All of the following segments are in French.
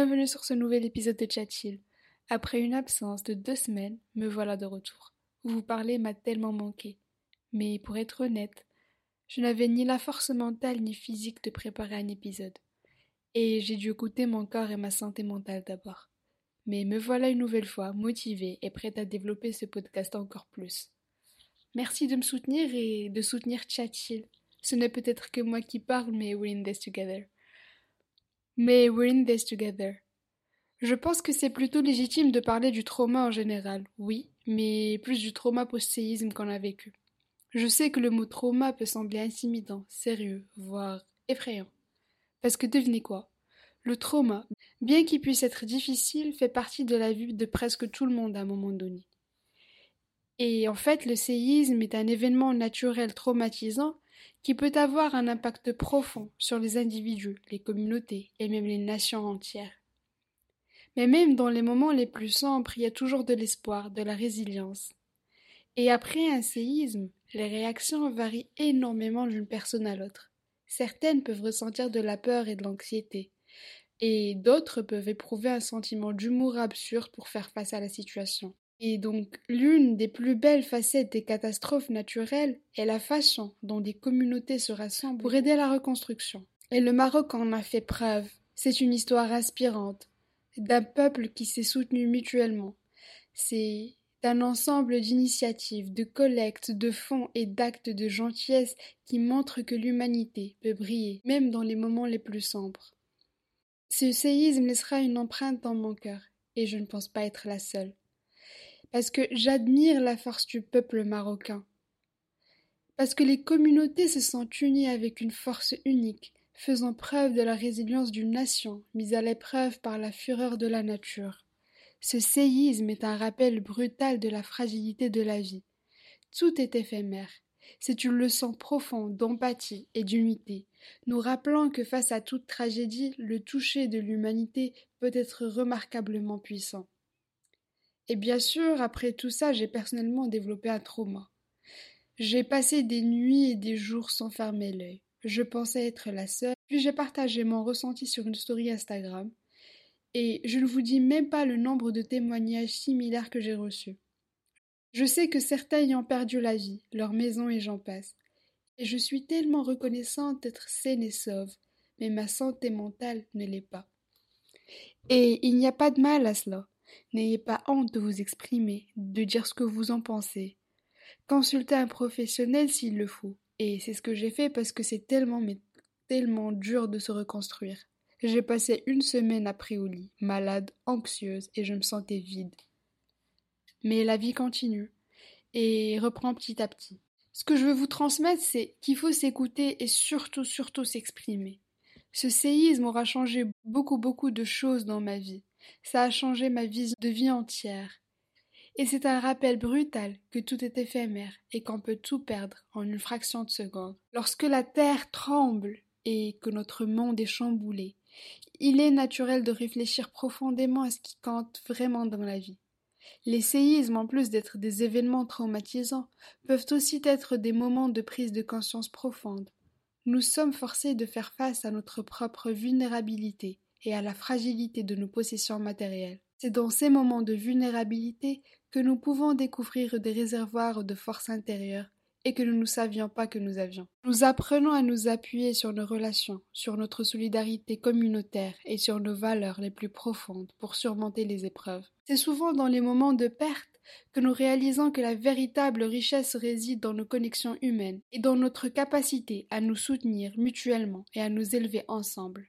Bienvenue sur ce nouvel épisode de Chatchill. Après une absence de deux semaines, me voilà de retour. Vous parler m'a tellement manqué. Mais pour être honnête, je n'avais ni la force mentale ni physique de préparer un épisode. Et j'ai dû écouter mon corps et ma santé mentale d'abord. Mais me voilà une nouvelle fois motivée et prête à développer ce podcast encore plus. Merci de me soutenir et de soutenir Chatchill. Ce n'est peut-être que moi qui parle, mais we're in this together. Mais we're in this together. Je pense que c'est plutôt légitime de parler du trauma en général, oui, mais plus du trauma post-séisme qu'on a vécu. Je sais que le mot trauma peut sembler intimidant, sérieux, voire effrayant. Parce que devinez quoi? Le trauma, bien qu'il puisse être difficile, fait partie de la vie de presque tout le monde à un moment donné. Et en fait, le séisme est un événement naturel traumatisant qui peut avoir un impact profond sur les individus, les communautés et même les nations entières. Mais même dans les moments les plus sombres, il y a toujours de l'espoir, de la résilience. Et après un séisme, les réactions varient énormément d'une personne à l'autre. Certaines peuvent ressentir de la peur et de l'anxiété, et d'autres peuvent éprouver un sentiment d'humour absurde pour faire face à la situation. Et donc, l'une des plus belles facettes des catastrophes naturelles est la façon dont des communautés se rassemblent pour aider à la reconstruction. Et le Maroc en a fait preuve. C'est une histoire inspirante d'un peuple qui s'est soutenu mutuellement. C'est d'un ensemble d'initiatives, de collectes, de fonds et d'actes de gentillesse qui montrent que l'humanité peut briller, même dans les moments les plus sombres. Ce séisme laissera une empreinte dans mon cœur, et je ne pense pas être la seule parce que j'admire la force du peuple marocain, parce que les communautés se sentent unies avec une force unique, faisant preuve de la résilience d'une nation mise à l'épreuve par la fureur de la nature. Ce séisme est un rappel brutal de la fragilité de la vie. Tout est éphémère. C'est une leçon profonde d'empathie et d'unité, nous rappelant que face à toute tragédie, le toucher de l'humanité peut être remarquablement puissant. Et bien sûr, après tout ça, j'ai personnellement développé un trauma. J'ai passé des nuits et des jours sans fermer l'œil. Je pensais être la seule, puis j'ai partagé mon ressenti sur une story Instagram, et je ne vous dis même pas le nombre de témoignages similaires que j'ai reçus. Je sais que certains y ont perdu la vie, leur maison et j'en passe, et je suis tellement reconnaissante d'être saine et sauve, mais ma santé mentale ne l'est pas. Et il n'y a pas de mal à cela. N'ayez pas honte de vous exprimer, de dire ce que vous en pensez. Consultez un professionnel s'il le faut. Et c'est ce que j'ai fait parce que c'est tellement, mais tellement dur de se reconstruire. J'ai passé une semaine après au lit, malade, anxieuse, et je me sentais vide. Mais la vie continue, et reprend petit à petit. Ce que je veux vous transmettre, c'est qu'il faut s'écouter et surtout, surtout s'exprimer. Ce séisme aura changé beaucoup, beaucoup de choses dans ma vie. Ça a changé ma vision de vie entière. Et c'est un rappel brutal que tout est éphémère et qu'on peut tout perdre en une fraction de seconde. Lorsque la terre tremble et que notre monde est chamboulé, il est naturel de réfléchir profondément à ce qui compte vraiment dans la vie. Les séismes, en plus d'être des événements traumatisants, peuvent aussi être des moments de prise de conscience profonde. Nous sommes forcés de faire face à notre propre vulnérabilité et à la fragilité de nos possessions matérielles. C'est dans ces moments de vulnérabilité que nous pouvons découvrir des réservoirs de force intérieure et que nous ne savions pas que nous avions. Nous apprenons à nous appuyer sur nos relations, sur notre solidarité communautaire et sur nos valeurs les plus profondes pour surmonter les épreuves. C'est souvent dans les moments de perte que nous réalisons que la véritable richesse réside dans nos connexions humaines et dans notre capacité à nous soutenir mutuellement et à nous élever ensemble.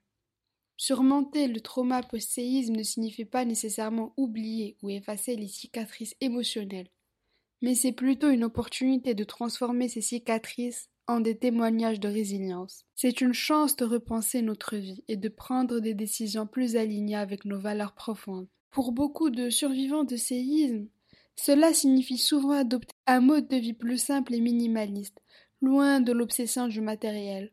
Surmonter le trauma post-séisme ne signifie pas nécessairement oublier ou effacer les cicatrices émotionnelles, mais c'est plutôt une opportunité de transformer ces cicatrices en des témoignages de résilience. C'est une chance de repenser notre vie et de prendre des décisions plus alignées avec nos valeurs profondes. Pour beaucoup de survivants de séisme, cela signifie souvent adopter un mode de vie plus simple et minimaliste, loin de l'obsession du matériel.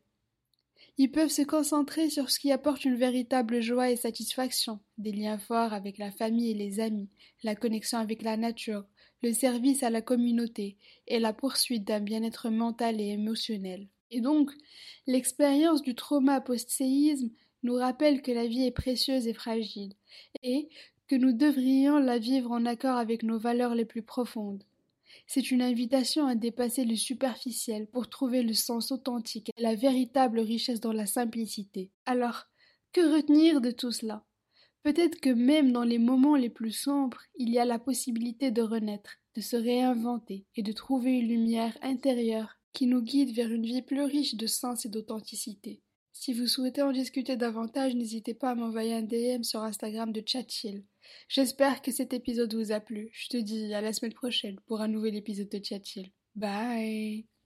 Ils peuvent se concentrer sur ce qui apporte une véritable joie et satisfaction, des liens forts avec la famille et les amis, la connexion avec la nature, le service à la communauté et la poursuite d'un bien-être mental et émotionnel. Et donc, l'expérience du trauma post-séisme nous rappelle que la vie est précieuse et fragile, et que nous devrions la vivre en accord avec nos valeurs les plus profondes. C'est une invitation à dépasser le superficiel pour trouver le sens authentique et la véritable richesse dans la simplicité. Alors, que retenir de tout cela? Peut-être que même dans les moments les plus sombres, il y a la possibilité de renaître, de se réinventer et de trouver une lumière intérieure qui nous guide vers une vie plus riche de sens et d'authenticité. Si vous souhaitez en discuter davantage, n'hésitez pas à m'envoyer un DM sur Instagram de Chatchill. J'espère que cet épisode vous a plu. Je te dis à la semaine prochaine pour un nouvel épisode de Chatchill. Bye